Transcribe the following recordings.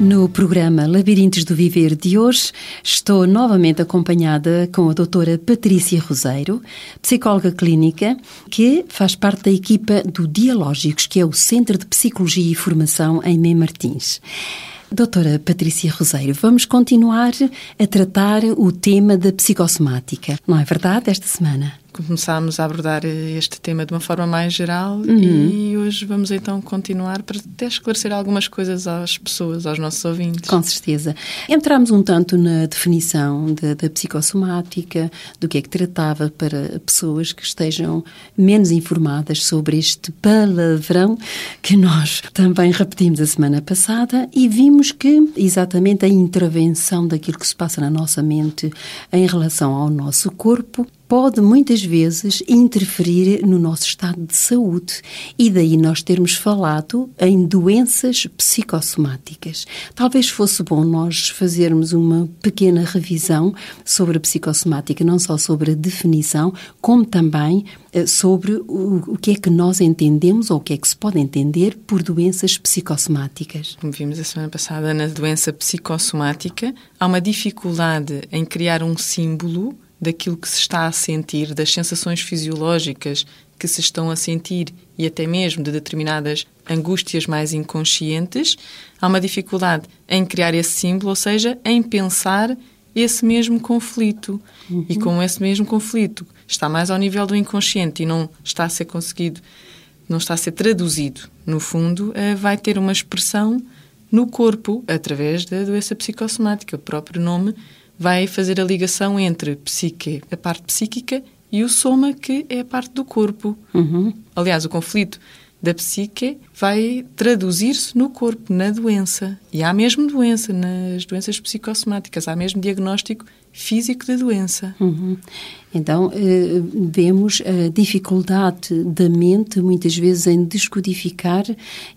No programa Labirintos do Viver de hoje, estou novamente acompanhada com a doutora Patrícia Roseiro, psicóloga clínica, que faz parte da equipa do Dialógicos, que é o Centro de Psicologia e Formação em Mem Martins. Doutora Patrícia Roseiro, vamos continuar a tratar o tema da psicossomática, não é verdade, esta semana? Começámos a abordar este tema de uma forma mais geral uhum. e hoje vamos então continuar para até esclarecer algumas coisas às pessoas, aos nossos ouvintes. Com certeza. Entramos um tanto na definição da, da psicossomática, do que é que tratava para pessoas que estejam menos informadas sobre este palavrão que nós também repetimos a semana passada e vimos que exatamente a intervenção daquilo que se passa na nossa mente em relação ao nosso corpo pode muitas vezes interferir no nosso estado de saúde e daí nós termos falado em doenças psicossomáticas. Talvez fosse bom nós fazermos uma pequena revisão sobre a psicossomática, não só sobre a definição, como também eh, sobre o, que é que nós entendemos ou o que é que se pode entender por doenças psicossomáticas. Como vimos a semana passada na doença psicossomática, há uma dificuldade em criar um símbolo daquilo que se está a sentir, das sensações fisiológicas que se estão a sentir e até mesmo de determinadas angústias mais inconscientes, há uma dificuldade em criar esse símbolo, ou seja, em pensar esse mesmo conflito. Uhum. E como esse mesmo conflito está mais ao nível do inconsciente e não está a ser conseguido, não está a ser traduzido, no fundo, eh, vai ter uma expressão no corpo através da doença psicossomática. O próprio nome vai fazer a ligação entre psique, a parte psíquica, e o soma, que é a parte do corpo. Uhum. Aliás, o conflito da psique vai traduzir-se no corpo, na doença. E há mesmo doença nas doenças psicossomáticas, há mesmo diagnóstico físico da doença. Uhum. Então, eh, vemos a dificuldade da mente, muitas vezes, em descodificar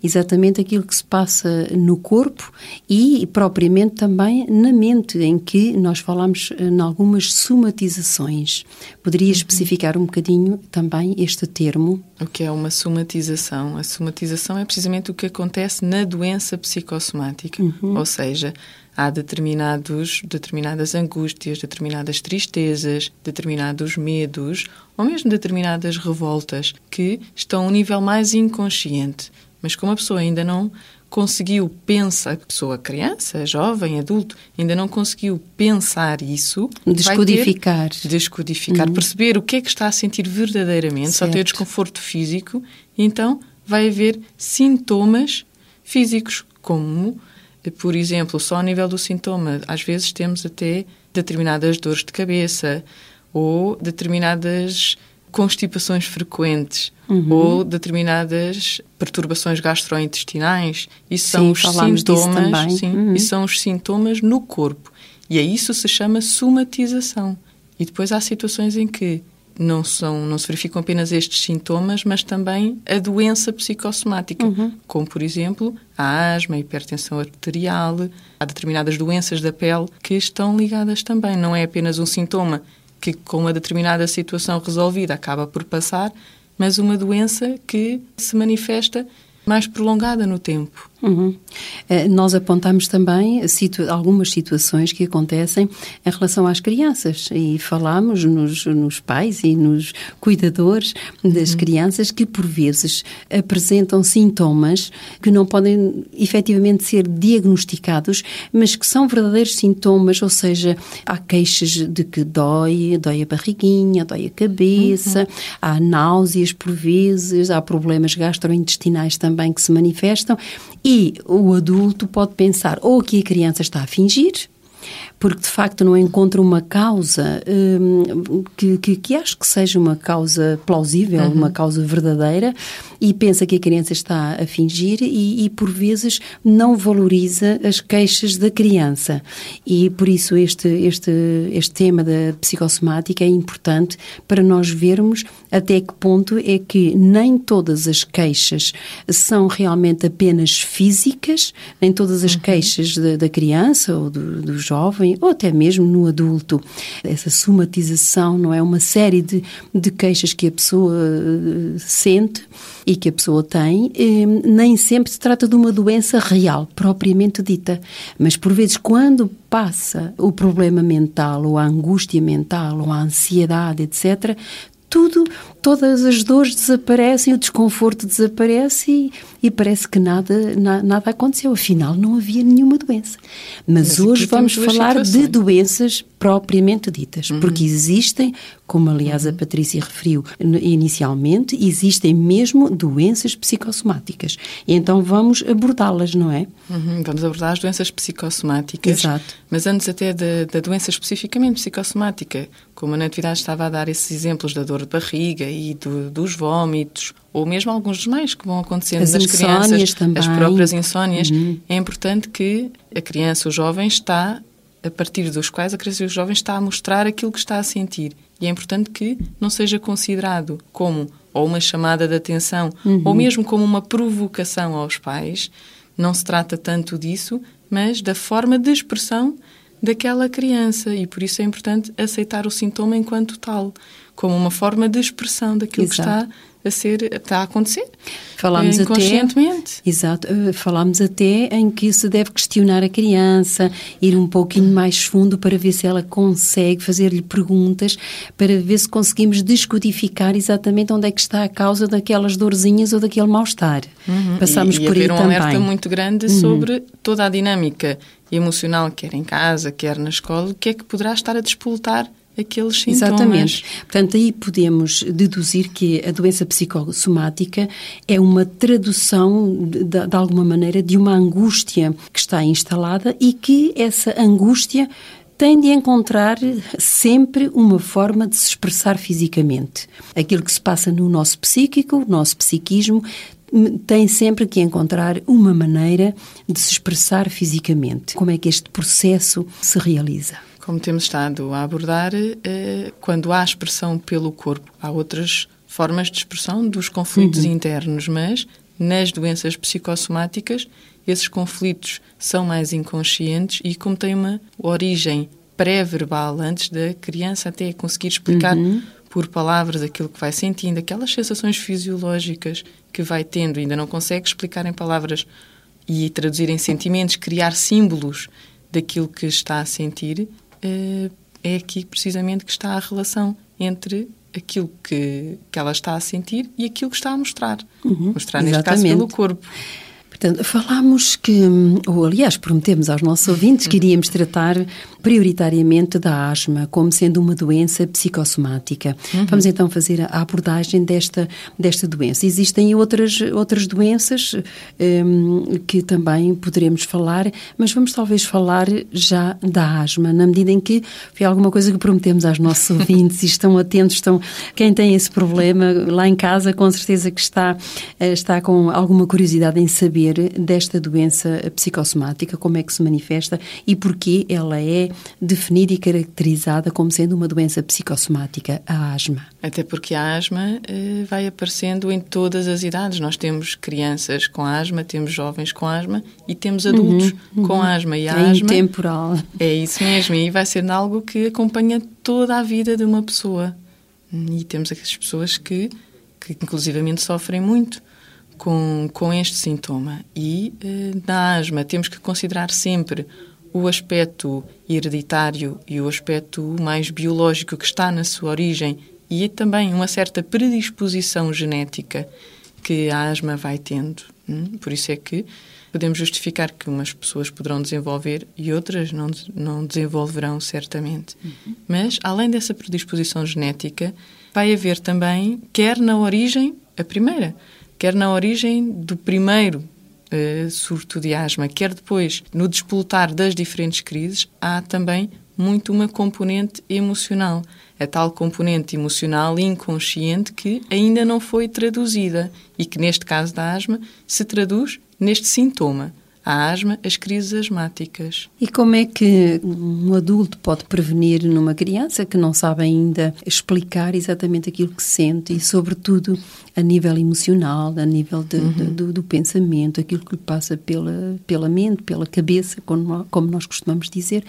exatamente aquilo que se passa no corpo e, propriamente, também na mente, em que nós falamos eh, em algumas somatizações. Poderia uhum. especificar um bocadinho também este termo? O que é uma somatização? A somatização é precisamente o que acontece na doença psicossomática, uhum. ou seja, há determinados, determinadas angústias, determinadas tristezas, determinados medos ou mesmo determinadas revoltas que estão a um nível mais inconsciente. Mas como a pessoa ainda não conseguiu pensar, a pessoa criança, jovem, adulto, ainda não conseguiu pensar isso, descodificar, descodificar, uhum. perceber o que é que está a sentir verdadeiramente, certo. só ter desconforto físico, então vai haver sintomas físicos como por exemplo, só a nível do sintoma, às vezes temos até determinadas dores de cabeça ou determinadas constipações frequentes uhum. ou determinadas perturbações gastrointestinais. Isso sim, são os sintomas, sim, uhum. isso são os sintomas no corpo. E a isso se chama somatização. E depois há situações em que não, são, não se verificam apenas estes sintomas, mas também a doença psicossomática, uhum. como, por exemplo, a asma, a hipertensão arterial, há determinadas doenças da pele que estão ligadas também. Não é apenas um sintoma que, com uma determinada situação resolvida, acaba por passar, mas uma doença que se manifesta mais prolongada no tempo. Uhum. Eh, nós apontamos também situ algumas situações que acontecem em relação às crianças e falamos nos, nos pais e nos cuidadores das uhum. crianças que por vezes apresentam sintomas que não podem efetivamente ser diagnosticados, mas que são verdadeiros sintomas, ou seja, há queixas de que dói, dói a barriguinha, dói a cabeça, uhum. há náuseas por vezes, há problemas gastrointestinais também que se manifestam e o adulto pode pensar ou que a criança está a fingir, porque de facto não encontro uma causa hum, que, que, que, acho que seja uma causa plausível, uhum. uma causa verdadeira, e pensa que a criança está a fingir e, e, por vezes não valoriza as queixas da criança. E por isso este, este, este tema da psicossomática é importante para nós vermos até que ponto é que nem todas as queixas são realmente apenas físicas, nem todas as uhum. queixas da, da, criança ou do, do jovem, ou até mesmo no adulto. Essa somatização não é uma série de, de queixas que a pessoa eh, sente e que a pessoa tem, eh, nem sempre se trata de uma doença real, propriamente dita. Mas, por vezes, quando passa o problema mental, ou a angústia mental, ou a ansiedade, etc., tudo, todas as dores desaparecem, o desconforto desaparece e, e parece que nada, na, nada aconteceu. Afinal, não havia nenhuma doença. Mas, Mas hoje vamos falar situações. de doenças propriamente ditas, uhum. porque existem, como aliás a uhum. Patrícia referiu inicialmente, existem mesmo doenças psicossomáticas. E então vamos abordá-las, não é? Uhum. Vamos abordar as doenças psicossomáticas. Exato. Mas antes até da, da doença especificamente psicossomática, como a Natividade estava a dar esses exemplos da dor de barriga e do, dos vômitos, ou mesmo alguns dos mais que vão acontecendo as nas crianças, também. as próprias insónias, uhum. é importante que a criança, o jovem, está, a partir dos quais a criança e o jovem está a mostrar aquilo que está a sentir. E é importante que não seja considerado como ou uma chamada de atenção, uhum. ou mesmo como uma provocação aos pais. Não se trata tanto disso, mas da forma de expressão daquela criança. E por isso é importante aceitar o sintoma enquanto tal, como uma forma de expressão daquilo Exato. que está a ser está a acontecer falámos eh, inconscientemente até, exato eh, falámos até em que se deve questionar a criança ir um pouquinho mais fundo para ver se ela consegue fazer-lhe perguntas para ver se conseguimos descodificar exatamente onde é que está a causa daquelas dorzinhas ou daquele mal-estar uhum. passamos e, e por aí um também um alerta muito grande uhum. sobre toda a dinâmica emocional quer em casa quer na escola o que é que poderá estar a despoltar aqueles sintomas. Exatamente. Portanto, aí podemos deduzir que a doença psicossomática é uma tradução, de, de, alguma maneira, de uma angústia que está instalada e que essa angústia tem de encontrar sempre uma forma de se expressar fisicamente. Aquilo que se passa no nosso psíquico, o nosso psiquismo, tem sempre que encontrar uma maneira de se expressar fisicamente. Como é que este processo se realiza? Como temos estado a abordar, eh, quando há expressão pelo corpo, há outras formas de expressão dos conflitos uhum. internos, mas nas doenças psicossomáticas, esses conflitos são mais inconscientes e, como têm uma origem pré-verbal, antes da criança até conseguir explicar uhum. por palavras aquilo que vai sentindo, aquelas sensações fisiológicas que vai tendo, ainda não consegue explicar em palavras e traduzir em sentimentos, criar símbolos daquilo que está a sentir, é aqui precisamente que está a relação entre aquilo que, que ela está a sentir e aquilo que está a mostrar. Uhum, mostrar, neste exatamente. caso, pelo corpo. Portanto, falámos que, ou aliás, prometemos aos nossos ouvintes que iríamos tratar prioritariamente da asma como sendo uma doença psicossomática. Uhum. Vamos então fazer a abordagem desta, desta doença. Existem outras, outras doenças um, que também poderemos falar, mas vamos talvez falar já da asma, na medida em que foi alguma coisa que prometemos aos nossos ouvintes e estão atentos, estão, quem tem esse problema lá em casa, com certeza que está, eh, está com alguma curiosidade em saber desta doença psicossomática, como é que se manifesta e porquê ela é definida e caracterizada como sendo uma doença psicossomática, a asma. Até porque a asma eh, vai aparecendo em todas as idades. Nós temos crianças com asma, temos jovens com asma e temos adultos uhum, uhum. com asma. E a é asma temporal. É isso mesmo. E vai ser algo que acompanha toda a vida de uma pessoa. E temos aquelas pessoas que, que inclusivamente sofrem muito com, com este sintoma. E eh, na asma temos que considerar sempre o aspecto hereditário e o aspecto mais biológico que está na sua origem e também uma certa predisposição genética que a asma vai tendo. Hum? Por isso é que podemos justificar que umas pessoas poderão desenvolver e outras não, não desenvolverão, certamente. Uhum. Mas, além dessa predisposição genética, vai haver também, quer na origem, a primeira, quer na origem do primeiro uh, surto de asma, quer depois no despoltar das diferentes crises, há também muito uma componente emocional. A tal componente emocional inconsciente que ainda não foi traduzida e que, neste caso da asma, se traduz neste sintoma a asma, as crises asmáticas. E como é que um adulto pode prevenir numa criança que não sabe ainda explicar exatamente aquilo que sente e, sobretudo, a nível emocional, a nível de, uhum. de, do, do, pensamento, aquilo que lhe passa pela, pela mente, pela cabeça, como, como nós costumamos dizer,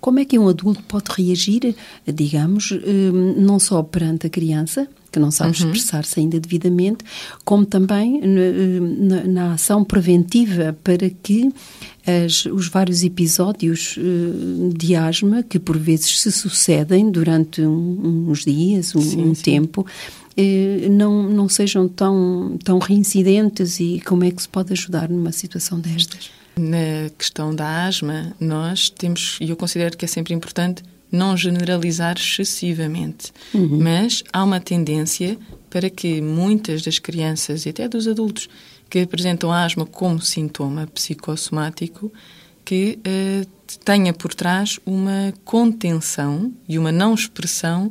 como é que um adulto pode reagir, digamos, hum, não só perante a criança, que não sabe uhum. expressar-se ainda devidamente, como também na, na, ação preventiva para que as, os vários episódios uh, de asma, que por vezes se sucedem durante um, uns dias, um, sim, um sim. tempo, uh, não, não sejam tão, tão reincidentes e como é que se pode ajudar numa situação destas? Na questão da asma, nós temos, e eu considero que é sempre importante, não generalizar excessivamente, uhum. mas há uma tendência para que muitas das crianças e até dos adultos que apresentam asma como sintoma psicossomático que uh, tenha por trás uma contenção e uma não expressão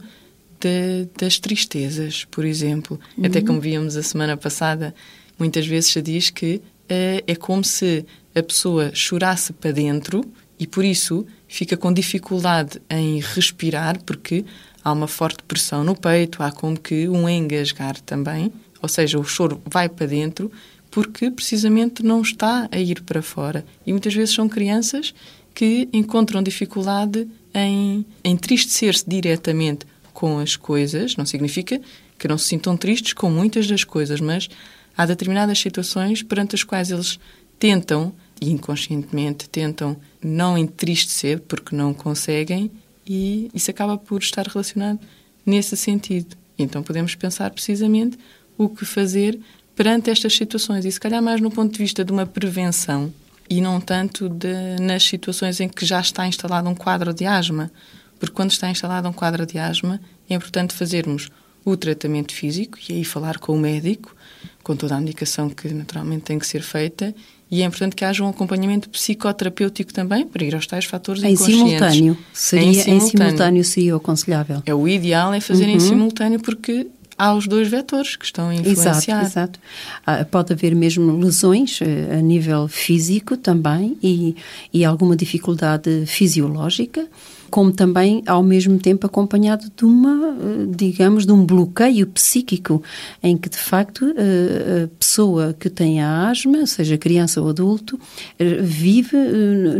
de, das tristezas, por exemplo. Uhum. Até como víamos a semana passada, muitas vezes se diz que uh, é como se a pessoa chorasse para dentro e por isso fica com dificuldade em respirar porque há uma forte pressão no peito, há como que um engasgar também, ou seja, o choro vai para dentro porque precisamente não está a ir para fora. E muitas vezes são crianças que encontram dificuldade em entristecer-se diretamente com as coisas, não significa que não se sintam tristes com muitas das coisas, mas há determinadas situações perante as quais eles tentam e inconscientemente tentam não entristecer porque não conseguem e isso acaba por estar relacionado nesse sentido. Então podemos pensar precisamente o que fazer perante estas situações e se calhar mais no ponto de vista de uma prevenção e não tanto de, nas situações em que já está instalado um quadro de asma, porque quando está instalado um quadro de asma é importante fazermos o tratamento físico e aí falar com o médico, com toda a indicação que naturalmente tem que ser feita e é importante que haja um acompanhamento psicoterapêutico também para ir aos tais fatores em simultâneo. Seria, em simultâneo. Em simultâneo seria o aconselhável. É o ideal é fazer uhum. em simultâneo porque há os dois vetores que estão a influenciar. Exato, exato. Ah, pode haver mesmo lesões eh, a nível físico também e, e alguma dificuldade fisiológica como também ao mesmo tempo acompanhado de uma, eh, digamos, de um bloqueio psíquico, em que de facto eh, a pessoa que tem a asma, seja criança ou adulto, eh, vive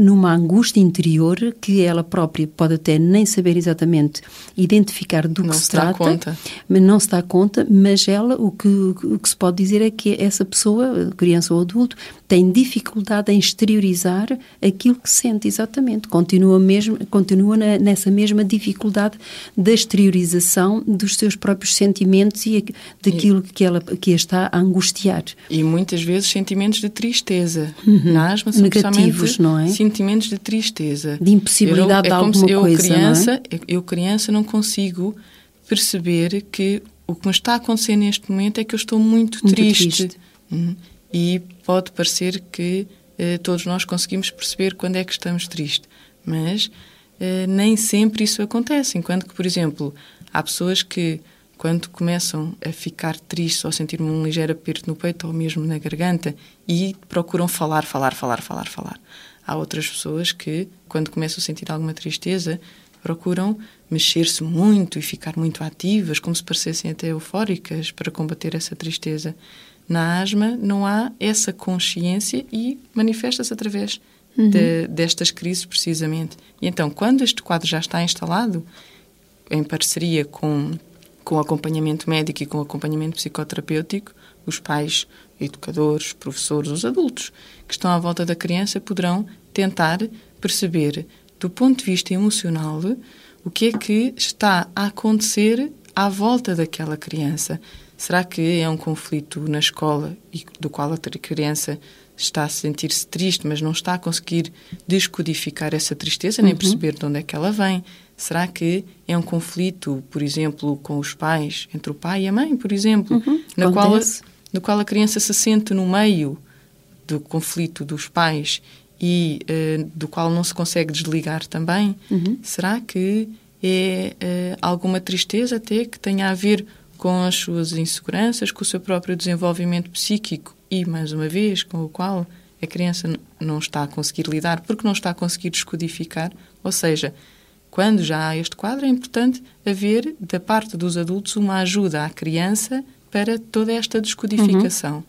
numa angústia interior que ela própria pode até nem saber exatamente identificar do não que se, se trata, conta. mas não se dá conta, mas ela o que, o que se pode dizer é que essa pessoa, criança ou adulto, tem dificuldade em exteriorizar aquilo que sente exatamente, continua mesmo, continua na, nessa mesma dificuldade da exteriorização dos seus próprios sentimentos e daquilo que ela que a está a angustiar. E muitas vezes sentimentos de tristeza. Uhum. Na asma são Negativos, não é? Sentimentos de tristeza. De impossibilidade eu, é de alguma eu, coisa, criança, não é? Eu criança não consigo perceber que o que me está a acontecer neste momento é que eu estou muito, muito triste. triste. Uhum. E pode parecer que eh, todos nós conseguimos perceber quando é que estamos tristes, mas eh, nem sempre isso acontece. Enquanto que, por exemplo, há pessoas que, quando começam a ficar tristes ou sentir um ligeiro aperto no peito ou mesmo na garganta e procuram falar, falar, falar, falar, falar. Há outras pessoas que, quando começam a sentir alguma tristeza, procuram mexer-se muito e ficar muito ativas, como se parecessem até eufóricas para combater essa tristeza. Na asma não há essa consciência e manifesta-se através uhum. de, destas crises, precisamente. E então, quando este quadro já está instalado, em parceria com, com o acompanhamento médico e com o acompanhamento psicoterapêutico, os pais, educadores, professores, os adultos que estão à volta da criança poderão tentar perceber, do ponto de vista emocional, o que é que está a acontecer à volta daquela criança. Será que é um conflito na escola e do qual a criança está a sentir-se triste, mas não está a conseguir descodificar essa tristeza, nem uhum. perceber de onde é que ela vem. Será que é um conflito, por exemplo, com os pais, entre o pai e a mãe, por exemplo, uhum. na, qual a, na qual a criança se sente no meio do conflito dos pais e uh, do qual não se consegue desligar também, uhum. será que é uh, alguma tristeza até que tenha a ver com as suas inseguranças, com o seu próprio desenvolvimento psíquico e, mais uma vez, com o qual a criança não está a conseguir lidar porque não está a conseguir descodificar? Ou seja, quando já há este quadro, é importante haver, da parte dos adultos, uma ajuda à criança para toda esta descodificação. Uhum.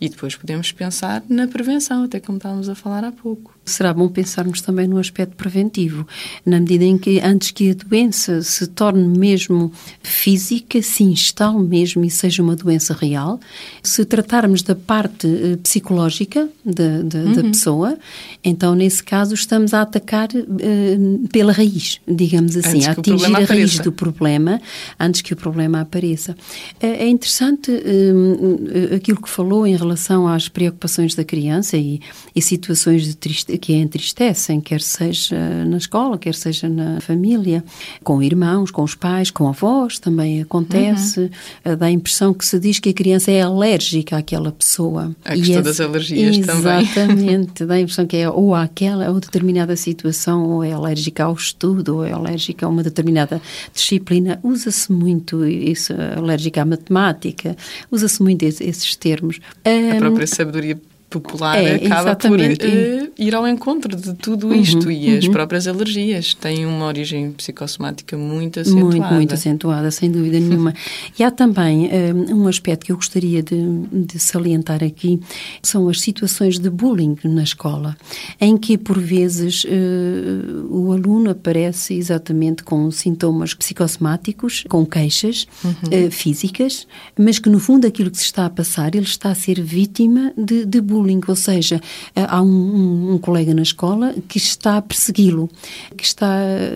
E depois podemos pensar na prevenção, até como estávamos a falar há pouco será bom pensarmos também no aspecto preventivo, na medida em que antes que a doença se torne mesmo física, se instale mesmo e seja uma doença real, se tratarmos da parte uh, psicológica de, de, uhum. da pessoa, então nesse caso estamos a atacar uh, pela raiz, digamos assim, a atingir a raiz apareça. do problema antes que o problema apareça. É, é interessante uh, aquilo que falou em relação às preocupações da criança e, e situações de tristeza que a entristecem, quer seja na escola, quer seja na família, com irmãos, com os pais, com avós, também acontece. Uhum. Dá a impressão que se diz que a criança é alérgica àquela pessoa. A questão das alergias exatamente, também. Exatamente, dá a impressão que é ou àquela ou determinada situação, ou é alérgica ao estudo, ou é alérgica a uma determinada disciplina. Usa-se muito isso, alérgica à matemática, usa-se muito esses termos. A própria sabedoria popular é, acaba por uh, ir ao encontro de tudo isto uhum, e as uhum. próprias alergias têm uma origem psicossomática muito acentuada. Muito, muito acentuada, sem dúvida nenhuma. e há também um, um aspecto que eu gostaria de, de, salientar aqui, são as situações de bullying na escola, em que por vezes uh, o aluno aparece exatamente com sintomas psicossomáticos, com queixas uhum. uh, físicas, mas que no fundo aquilo que se está a passar, ele está a ser vítima de, de bullying bullying, ou seja, eh, há um, um colega na escola que está a persegui-lo, que está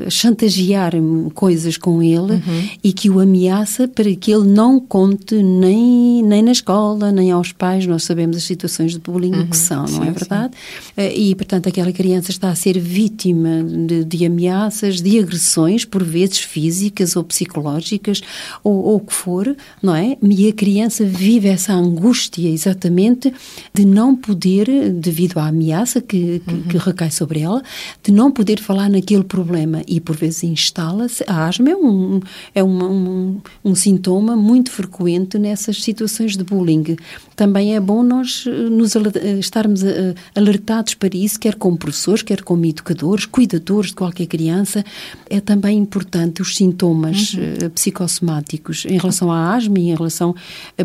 a chantagear coisas com ele uhum. e que o ameaça para que ele não conte nem, nem na escola, nem aos pais. Nós sabemos as situações de bullying uhum. que são, não é sim, é verdade? Sim. Eh, e, portanto, aquela criança está a ser vítima de, de ameaças, de agressões, por vezes físicas ou psicológicas, ou, o que for, não é? E a criança vive essa angústia, exatamente, de não não poder, devido à ameaça que, que, uhum. que, recai sobre ela, de não poder falar naquele problema e por vezes instala-se. A asma é, um, é uma, um, um sintoma muito frequente nessas situações de bullying. Também é bom nós eh, nos eh, estarmos eh, alertados para isso, quer como professores, quer como educadores, cuidadores de qualquer criança. É também importante os sintomas uhum. psicossomáticos em relação à asma e em relação,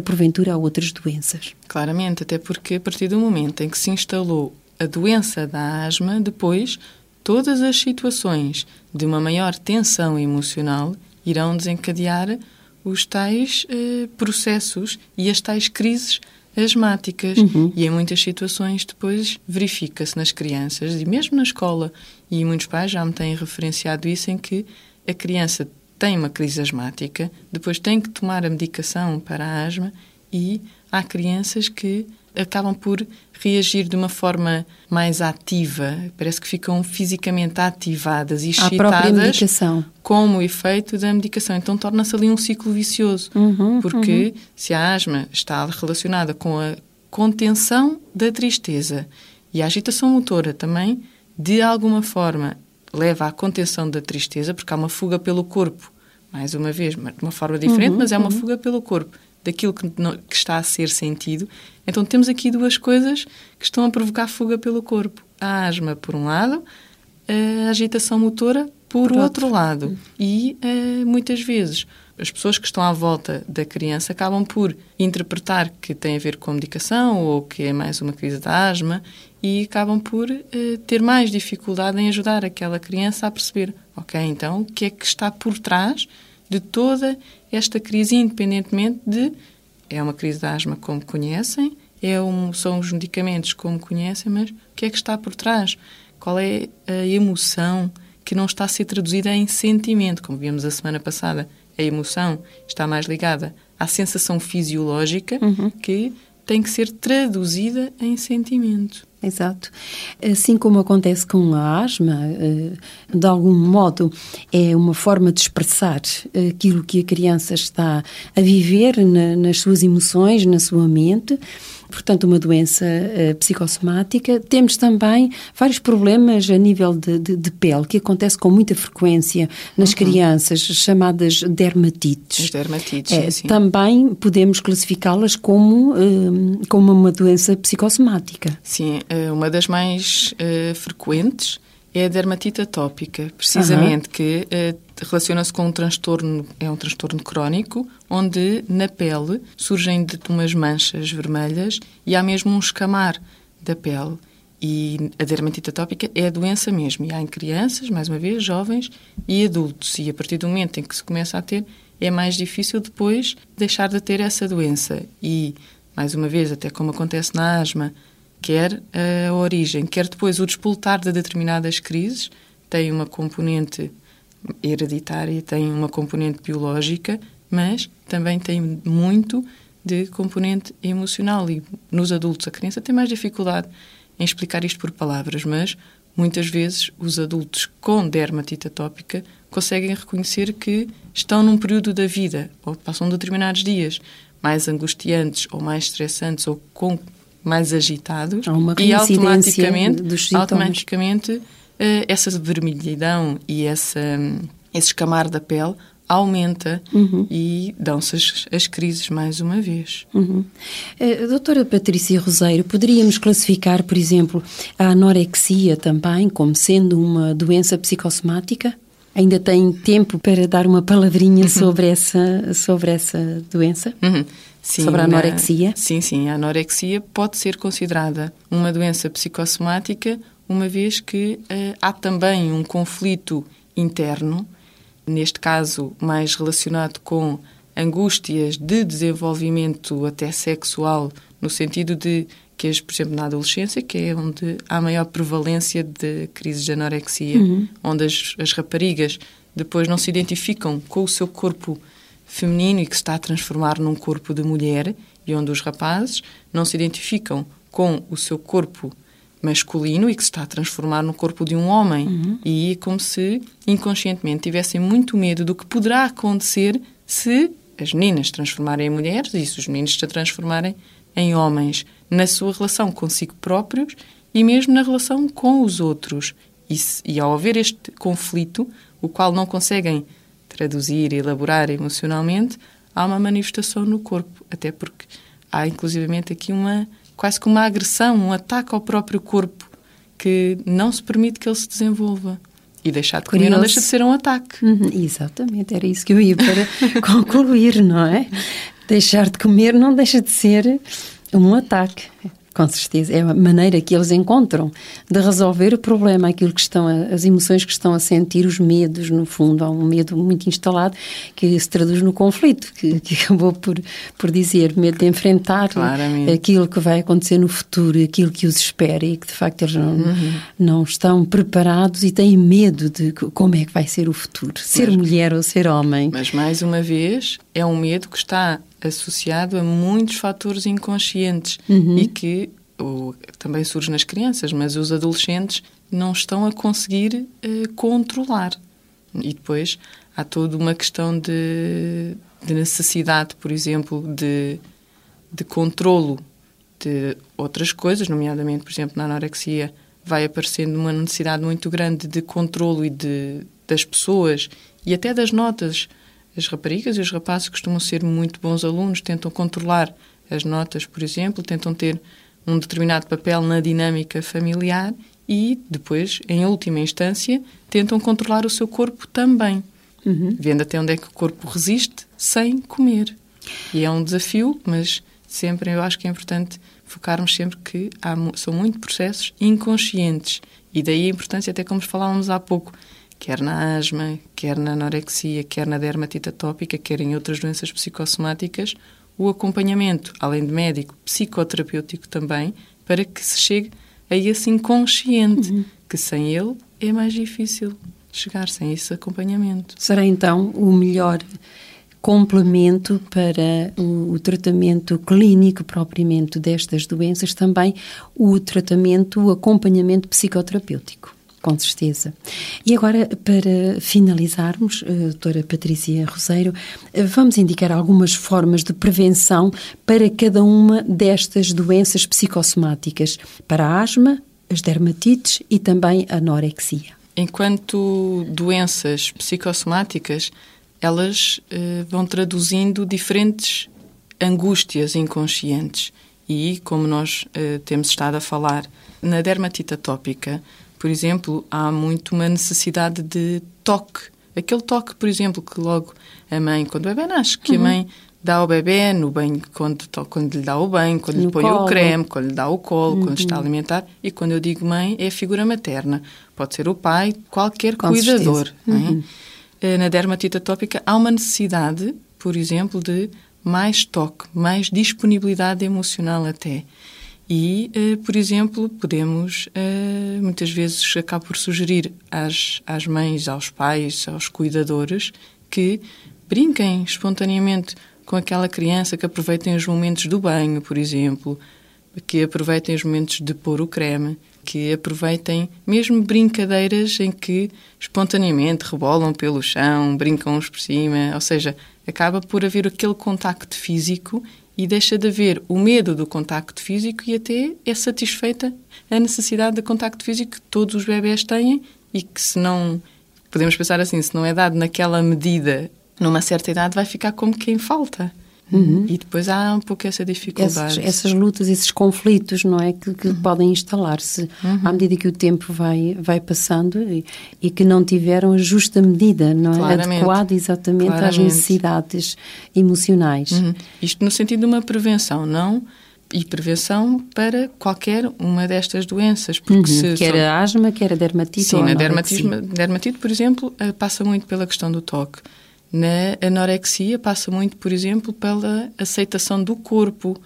porventura, a outras doenças. Claramente, até porque a partir do momento em que se instalou a doença da asma, depois todas as situações de uma maior tensão emocional irão desencadear os tais eh, processos e as tais crises asmáticas. Uhum. E em muitas situações depois verifica-se nas crianças e mesmo na escola. E muitos pais já me têm referenciado isso em que a criança tem uma crise asmática, depois tem que tomar a medicação para a asma e há crianças que acabam por reagir de uma forma mais ativa, parece que ficam fisicamente ativadas e excitadas como efeito da medicação. Então torna-se ali um ciclo vicioso, uhum, porque uhum. se a asma está relacionada com a contenção da tristeza e a agitação motora também, de alguma forma, leva à contenção da tristeza, porque há uma fuga pelo corpo, mais uma vez, de uma forma diferente, uhum, mas é uma uhum. fuga pelo corpo daquilo que, que, está a ser sentido. Então temos aqui duas coisas que estão a provocar fuga pelo corpo. A asma, por um lado, a agitação motora, por, por outro. outro. lado. E uh, muitas vezes as pessoas que estão à volta da criança acabam por interpretar que tem a ver com a medicação ou que é mais uma crise de asma e acabam por uh, ter mais dificuldade em ajudar aquela criança a perceber, ok, então o que é que está por trás de toda esta crise, independentemente de é uma crise de asma como conhecem, é um, são os medicamentos como conhecem, mas o que é que está por trás? Qual é a emoção que não está a ser traduzida em sentimento? Como vimos a semana passada, a emoção está mais ligada à sensação fisiológica uhum. que tem que ser traduzida em sentimento. Exato. Assim como acontece com a asma, eh, de algum modo é uma forma de expressar aquilo que a criança está a viver nas suas emoções, na sua mente portanto, uma doença uh, psicossomática. Temos também vários problemas a nível de, de, de pele, que acontece com muita frequência nas uhum. crianças, chamadas dermatites. As dermatites, é, sim. Também podemos classificá-las como, uh, como uma doença psicossomática. Sim, uma das mais uh, frequentes é a dermatite atópica, precisamente, uhum. que uh, relaciona-se com um transtorno, é um transtorno crónico, onde na pele surgem de umas manchas vermelhas e há mesmo um escamar da pele. E a dermatite atópica é a doença mesmo. E há em crianças, mais uma vez, jovens e adultos. E a partir do momento em que se começa a ter, é mais difícil depois deixar de ter essa doença. E, mais uma vez, até como acontece na asma, quer a origem, quer depois o despoltar de determinadas crises, tem uma componente hereditária, tem uma componente biológica, mas também tem muito de componente emocional. E nos adultos, a criança tem mais dificuldade em explicar isto por palavras, mas muitas vezes os adultos com dermatite atópica conseguem reconhecer que estão num período da vida ou passam determinados dias mais angustiantes ou mais estressantes ou com mais agitados e automaticamente, automaticamente uh, essa vermelhidão e essa, esse escamar da pele aumenta uhum. e dão-se as, as, crises mais uma vez. Uhum. Uh, doutora Patrícia Roseiro, poderíamos classificar, por exemplo, a anorexia também como sendo uma doença psicossomática? Ainda tem tempo para dar uma palavrinha sobre, essa, sobre essa doença? Uhum. Sim, sobre a anorexia? Na, sim, sim. A anorexia pode ser considerada uma doença psicossomática, uma vez que uh, há também um conflito interno, neste caso mais relacionado com angústias de desenvolvimento até sexual, no sentido de que, por exemplo, na adolescência, que é onde há maior prevalência de crises de anorexia, uhum. onde as, as raparigas depois não se identificam com o seu corpo feminino e que se está a transformar num corpo de mulher e onde os rapazes não se identificam com o seu corpo masculino e que se está a transformar no corpo de um homem. Uhum. E é como se inconscientemente tivessem muito medo do que poderá acontecer se as meninas se transformarem em mulheres e se os meninos se transformarem em homens na sua relação consigo próprios e mesmo na relação com os outros. E, se, e ao haver este conflito, o qual não conseguem traduzir e elaborar emocionalmente, há uma manifestação no corpo, até porque há inclusivamente aqui uma quase que uma agressão, um ataque ao próprio corpo que não se permite que ele se desenvolva. E deixar de comer não deixa de ser um ataque. Uhum, exatamente, era isso que eu ia para concluir, não é? Deixar de comer não deixa de ser um ataque. Com certeza, é a maneira que eles encontram de resolver o problema, aquilo que estão, a, as emoções que estão a sentir, os medos, no fundo, há um medo muito instalado que se traduz no conflito, que, que acabou por, por dizer, medo de enfrentar Claramente. aquilo que vai acontecer no futuro, aquilo que os espera e que de facto eles não, uhum. não estão preparados e têm medo de como é que vai ser o futuro, ser mas, mulher ou ser homem. Mas mais uma vez, é um medo que está associado a muitos fatores inconscientes uhum. e que o, também surge nas crianças, mas os adolescentes não estão a conseguir uh, controlar. E depois há toda uma questão de, de necessidade, por exemplo, de, de controlo de outras coisas, nomeadamente, por exemplo, na anorexia, vai aparecendo uma necessidade muito grande de controlo e de, das pessoas e até das notas as raparigas e os rapazes costumam ser muito bons alunos, tentam controlar as notas, por exemplo, tentam ter um determinado papel na dinâmica familiar e depois, em última instância, tentam controlar o seu corpo também, uhum. vendo até onde é que o corpo resiste sem comer. E é um desafio, mas sempre eu acho que é importante focarmos sempre que há, são muito processos inconscientes e daí a importância, até como falávamos há pouco, quer na asma, quer na anorexia, quer na dermatite atópica, quer em outras doenças psicossomáticas, o acompanhamento, além de médico, psicoterapêutico também, para que se chegue a esse inconsciente, uhum. que sem ele é mais difícil chegar, sem esse acompanhamento. Será então o melhor complemento para o, o, tratamento clínico propriamente destas doenças, também o tratamento, o acompanhamento psicoterapêutico. Com certeza. E agora, para finalizarmos, eh, doutora Patrícia Roseiro, eh, vamos indicar algumas formas de prevenção para cada uma destas doenças psicossomáticas, para a asma, as dermatites e também a anorexia. Enquanto doenças psicossomáticas, elas eh, vão traduzindo diferentes angústias inconscientes. E, como nós eh, temos estado a falar, na dermatite atópica, por exemplo, há muito uma necessidade de toque. Aquele toque, por exemplo, que logo a mãe, quando o bebê nasce, que uhum. a mãe dá ao bebê no banho, quando, quando lhe dá o banho, quando no lhe põe colo. o creme, quando lhe dá o colo, uhum. quando está a alimentar. E quando eu digo mãe, é a figura materna. Pode ser o pai, qualquer Com cuidador. É? Uhum. É? Na dermatite atópica há uma necessidade, por exemplo, de mais toque, mais disponibilidade emocional até. E, uh, por exemplo, podemos, uh, muitas vezes, acabo por sugerir às, às mães, aos pais, aos cuidadores, que brinquem espontaneamente com aquela criança que aproveitem os momentos do banho, por exemplo, que aproveitem os momentos de pôr o creme, que aproveitem mesmo brincadeiras em que espontaneamente rebolam pelo chão, brincam uns por cima, ou seja, acaba por haver aquele contacto físico e deixa de haver o medo do contacto físico e até é satisfeita a necessidade de contacto físico que todos os bebés têm e que se não podemos pensar assim, se não é dado naquela medida numa certa idade vai ficar como quem falta. Uhum. E depois há um pouco essa dificuldade. Essas, essas lutas, esses conflitos, não é? Que, que uhum. podem instalar-se uhum. à medida que o tempo vai, vai passando e, e, que não tiveram a justa medida, não é? Claramente. Adequado exatamente Claramente. às necessidades emocionais. Uhum. Isto no sentido de uma prevenção, não? E prevenção para qualquer uma destas doenças. Porque uhum. se quer só... a asma, quer a dermatite. Sim, a dermatite, por exemplo, eh, passa muito pela questão do toque. Na anorexia passa muito, por exemplo, pela aceitação do corpo,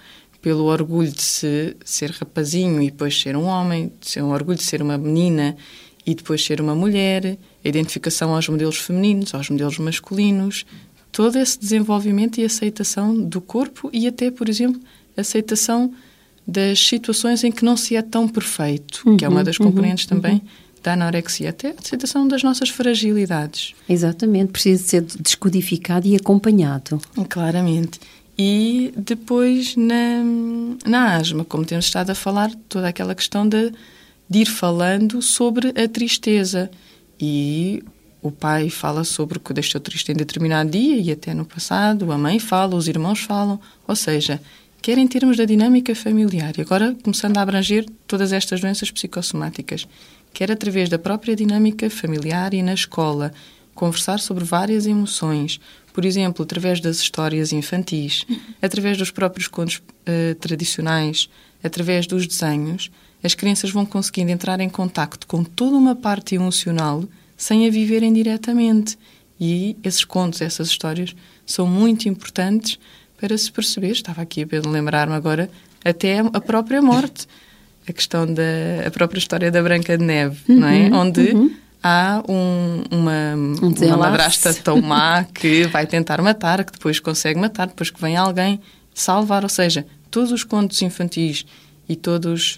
pelo orgulho de se, ser rapazinho e depois ser um homem, de ser um orgulho de ser uma menina e depois ser uma mulher, a identificação aos modelos femininos, aos modelos masculinos, todo esse desenvolvimento e aceitação do corpo e até, por exemplo, aceitação das situações em que não se é tão perfeito, uhum, que é uma uhum, das componentes uhum, também uhum da anorexia, até a aceitação das nossas fragilidades. Exatamente, precisa ser descodificado e acompanhado. Claramente. E depois na, na asma, como temos estado a falar, toda aquela questão de, de ir falando sobre a tristeza. E o pai fala sobre o que deixou triste em determinado dia e até no passado, a mãe fala, os irmãos falam. Ou seja, quer em termos da dinâmica familiar, e agora começando a abranger todas estas doenças psicossomáticas quer através da própria dinâmica familiar e na escola, conversar sobre várias emoções, por exemplo, através das histórias infantis, através dos próprios contos uh, tradicionais, através dos desenhos, as crianças vão conseguindo entrar em contacto com toda uma parte emocional sem a viverem diretamente. E esses contos, essas histórias, são muito importantes para se perceber. Estava aqui a lembrar-me agora até a própria morte a questão da a própria história da Branca de Neve, uhum, não é? Uhum, Onde uhum. há um, uma, um uma madrasta tão má que vai tentar matar, que depois consegue matar, depois que vem alguém salvar. Ou seja, todos os contos infantis e todos,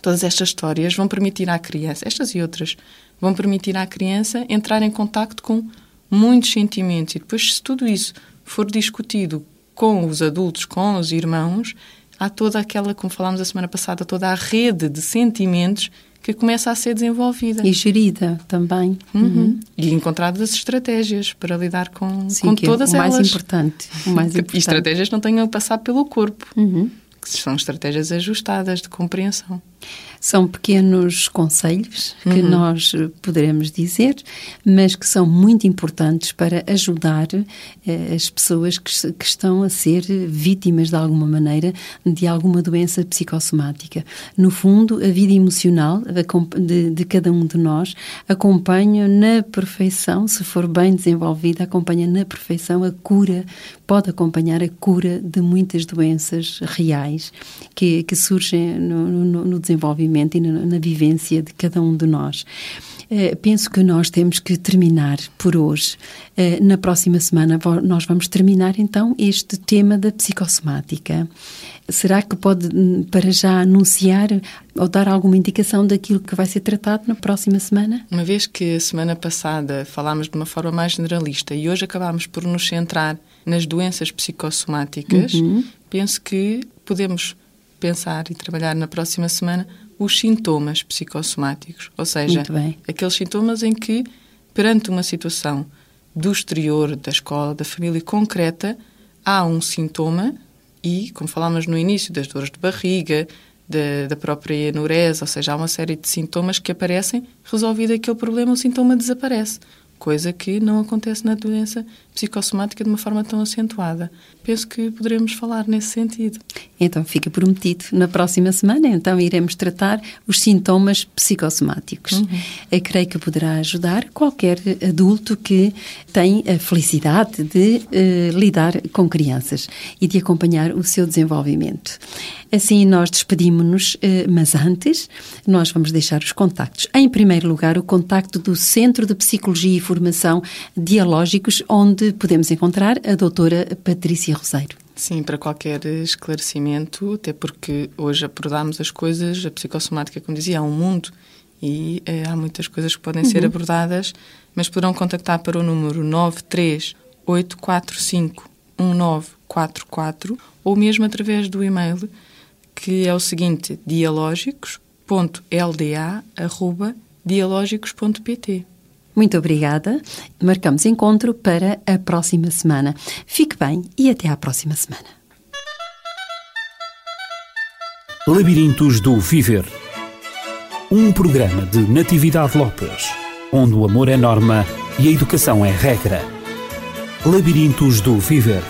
todas estas histórias vão permitir à criança, estas e outras, vão permitir à criança entrar em contacto com muitos sentimentos. E depois, se tudo isso for discutido com os adultos, com os irmãos, há toda aquela, como falámos a semana passada, toda a rede de sentimentos que começa a ser desenvolvida. E gerida também. Uhum. Uhum. E encontradas as estratégias para lidar com, Sim, com todas é o elas. Mais importante, o mais importante. E estratégias não tenham que passar pelo corpo. Uhum. Que são estratégias ajustadas de compreensão. São pequenos conselhos que uhum. nós poderemos dizer, mas que são muito importantes para ajudar eh, as pessoas que, que, estão a ser vítimas de alguma maneira de alguma doença psicossomática. No fundo, a vida emocional de, de cada um de nós acompanha na perfeição, se for bem desenvolvida, acompanha na perfeição a cura, pode acompanhar a cura de muitas doenças reais que, que surgem no, no, no desenvolvimento e na, na vivência de cada um de nós. Uh, penso que nós temos que terminar por hoje. Uh, na próxima semana nós vamos terminar então este tema da psicossomática. Será que pode, hum, para já, anunciar ou dar alguma indicação daquilo que vai ser tratado na próxima semana? Uma vez que a semana passada falámos de uma forma mais generalista e hoje acabámos por nos centrar nas doenças psicossomáticas, uhum. penso que podemos pensar e trabalhar na próxima semana os sintomas psicossomáticos, ou seja, aqueles sintomas em que, perante uma situação do exterior, da escola, da família concreta, há um sintoma e, como falámos no início, das dores de barriga, da, da própria enurese, ou seja, há uma série de sintomas que aparecem, resolvido aquele problema, o sintoma desaparece. Coisa que não acontece na doença psicossomática de uma forma tão acentuada. Penso que poderemos falar nesse sentido. Então fica prometido. Na próxima semana, então, iremos tratar os sintomas psicossomáticos. Uhum. Eu creio que poderá ajudar qualquer adulto que tem a felicidade de uh, lidar com crianças e de acompanhar o seu desenvolvimento. Assim, nós despedimos-nos, uh, mas antes, nós vamos deixar os contactos. Em primeiro lugar, o contacto do Centro de Psicologia e Formação Dialógicos, onde podemos encontrar a doutora Patrícia Roseiro. Sim, para qualquer esclarecimento, até porque hoje abordámos as coisas, a psicossomática, como dizia, é um mundo e é, há muitas coisas que podem uhum. ser abordadas, mas poderão contactar para o número 938451944 ou mesmo através do e-mail que é o seguinte, dialógicos.lda.dialógicos.pt. Muito obrigada. Marcamos encontro para a próxima semana. Fique bem e até à próxima semana. Labirintos do Viver. Um programa de Natividade Lopes, onde o amor é norma e a educação é regra. Labirintos do Viver.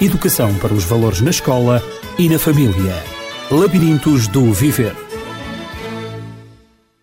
Educação para os valores na escola e na família. Labirintos do Viver.